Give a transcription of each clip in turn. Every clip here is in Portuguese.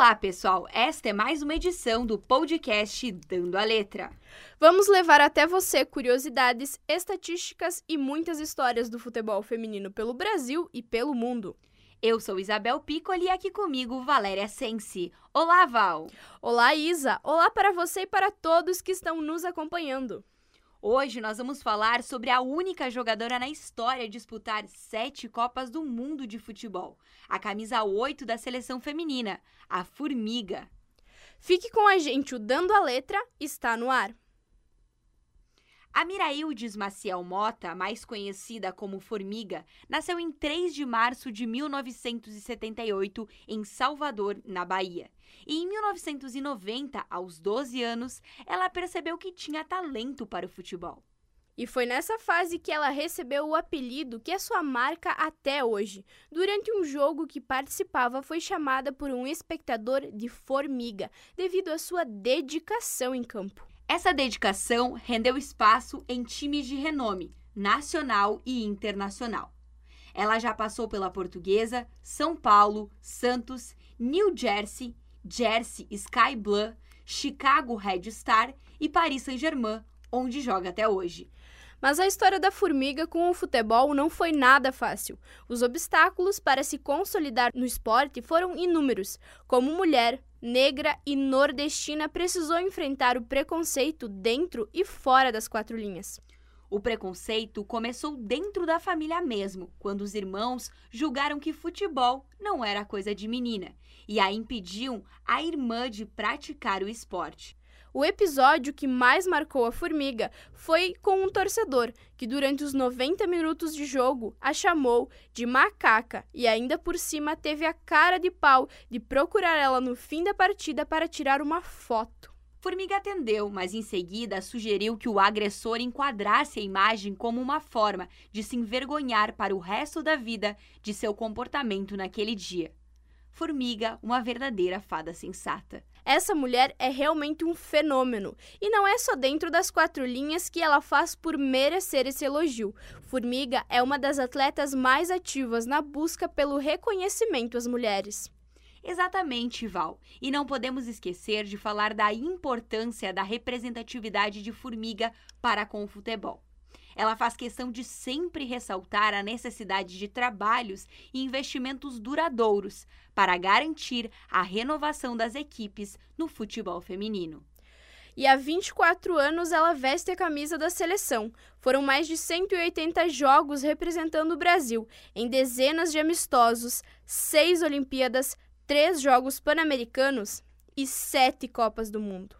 Olá, pessoal! Esta é mais uma edição do podcast Dando a Letra. Vamos levar até você curiosidades, estatísticas e muitas histórias do futebol feminino pelo Brasil e pelo mundo. Eu sou Isabel Piccoli e aqui comigo Valéria Sensi. Olá, Val! Olá, Isa! Olá para você e para todos que estão nos acompanhando. Hoje nós vamos falar sobre a única jogadora na história a disputar sete Copas do Mundo de futebol, a camisa 8 da seleção feminina, a Formiga. Fique com a gente, o Dando a Letra está no ar. A Miraildes Maciel Mota, mais conhecida como Formiga, nasceu em 3 de março de 1978 em Salvador, na Bahia. E em 1990, aos 12 anos, ela percebeu que tinha talento para o futebol. E foi nessa fase que ela recebeu o apelido que é sua marca até hoje. Durante um jogo que participava, foi chamada por um espectador de formiga, devido à sua dedicação em campo. Essa dedicação rendeu espaço em times de renome, nacional e internacional. Ela já passou pela Portuguesa, São Paulo, Santos, New Jersey, Jersey Sky Blue, Chicago Red Star e Paris Saint-Germain, onde joga até hoje. Mas a história da formiga com o futebol não foi nada fácil. Os obstáculos para se consolidar no esporte foram inúmeros, como mulher, negra e nordestina precisou enfrentar o preconceito dentro e fora das quatro linhas. O preconceito começou dentro da família mesmo, quando os irmãos julgaram que futebol não era coisa de menina e a impediam a irmã de praticar o esporte. O episódio que mais marcou a Formiga foi com um torcedor que, durante os 90 minutos de jogo, a chamou de macaca e ainda por cima teve a cara de pau de procurar ela no fim da partida para tirar uma foto. Formiga atendeu, mas em seguida sugeriu que o agressor enquadrasse a imagem como uma forma de se envergonhar para o resto da vida de seu comportamento naquele dia. Formiga, uma verdadeira fada sensata. Essa mulher é realmente um fenômeno. E não é só dentro das quatro linhas que ela faz por merecer esse elogio. Formiga é uma das atletas mais ativas na busca pelo reconhecimento às mulheres. Exatamente, Val. E não podemos esquecer de falar da importância da representatividade de Formiga para com o futebol. Ela faz questão de sempre ressaltar a necessidade de trabalhos e investimentos duradouros para garantir a renovação das equipes no futebol feminino. E há 24 anos ela veste a camisa da seleção. Foram mais de 180 jogos representando o Brasil, em dezenas de amistosos, seis Olimpíadas, três Jogos Pan-Americanos e sete Copas do Mundo.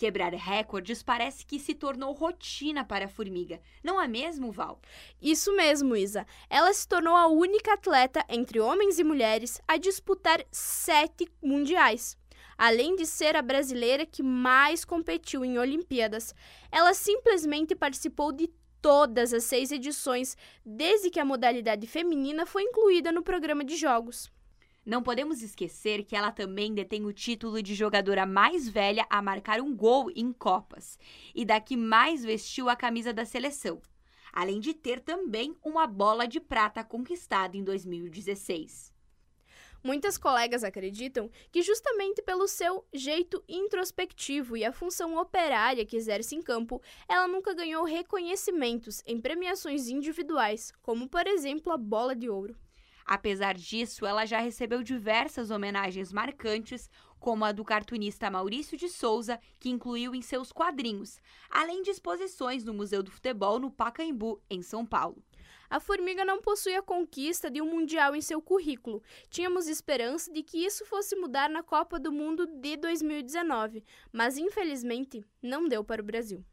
Quebrar recordes parece que se tornou rotina para a formiga, não é mesmo, Val? Isso mesmo, Isa. Ela se tornou a única atleta entre homens e mulheres a disputar sete mundiais. Além de ser a brasileira que mais competiu em Olimpíadas, ela simplesmente participou de todas as seis edições desde que a modalidade feminina foi incluída no programa de jogos. Não podemos esquecer que ela também detém o título de jogadora mais velha a marcar um gol em Copas e da que mais vestiu a camisa da seleção, além de ter também uma bola de prata conquistada em 2016. Muitas colegas acreditam que, justamente pelo seu jeito introspectivo e a função operária que exerce em campo, ela nunca ganhou reconhecimentos em premiações individuais, como por exemplo a Bola de Ouro. Apesar disso, ela já recebeu diversas homenagens marcantes, como a do cartunista Maurício de Souza, que incluiu em seus quadrinhos, além de exposições no Museu do Futebol no Pacaembu, em São Paulo. A Formiga não possui a conquista de um Mundial em seu currículo. Tínhamos esperança de que isso fosse mudar na Copa do Mundo de 2019, mas infelizmente não deu para o Brasil.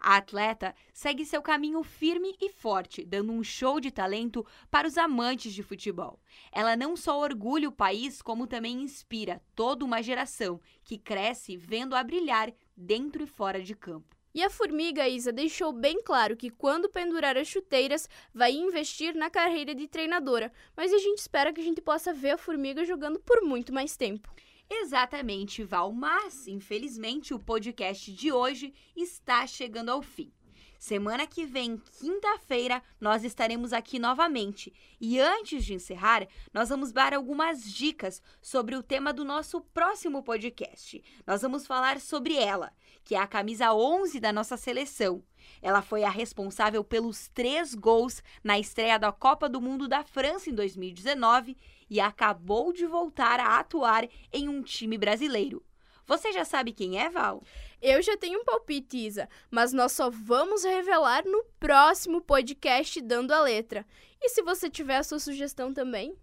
A atleta segue seu caminho firme e forte, dando um show de talento para os amantes de futebol. Ela não só orgulha o país, como também inspira toda uma geração que cresce vendo-a brilhar dentro e fora de campo. E a Formiga Isa deixou bem claro que quando pendurar as chuteiras, vai investir na carreira de treinadora. Mas a gente espera que a gente possa ver a Formiga jogando por muito mais tempo. Exatamente, Val, mas infelizmente o podcast de hoje está chegando ao fim. Semana que vem, quinta-feira, nós estaremos aqui novamente. E antes de encerrar, nós vamos dar algumas dicas sobre o tema do nosso próximo podcast. Nós vamos falar sobre ela, que é a camisa 11 da nossa seleção. Ela foi a responsável pelos três gols na estreia da Copa do Mundo da França em 2019 e acabou de voltar a atuar em um time brasileiro. Você já sabe quem é, Val? Eu já tenho um palpite, Isa, mas nós só vamos revelar no próximo podcast Dando a Letra. E se você tiver a sua sugestão também,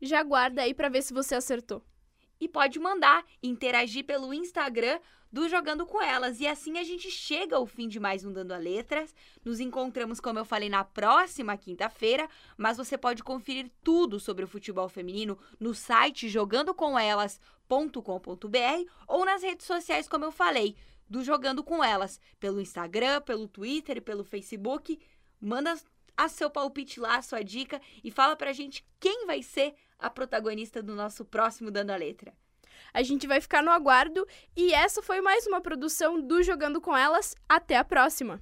já guarda aí para ver se você acertou. E pode mandar, interagir pelo Instagram do Jogando com Elas. E assim a gente chega ao fim de mais um Dando a Letras. Nos encontramos, como eu falei, na próxima quinta-feira, mas você pode conferir tudo sobre o futebol feminino no site jogandocomelas.com.br ou nas redes sociais, como eu falei, do Jogando com Elas, pelo Instagram, pelo Twitter pelo Facebook. Manda a seu palpite lá, a sua dica e fala pra gente quem vai ser a protagonista do nosso próximo Dando a Letra. A gente vai ficar no aguardo e essa foi mais uma produção do Jogando com Elas. Até a próxima!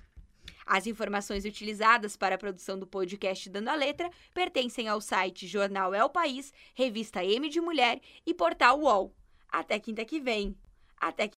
As informações utilizadas para a produção do podcast Dando a Letra pertencem ao site Jornal É o País, Revista M de Mulher e Portal UOL. Até quinta que vem. Até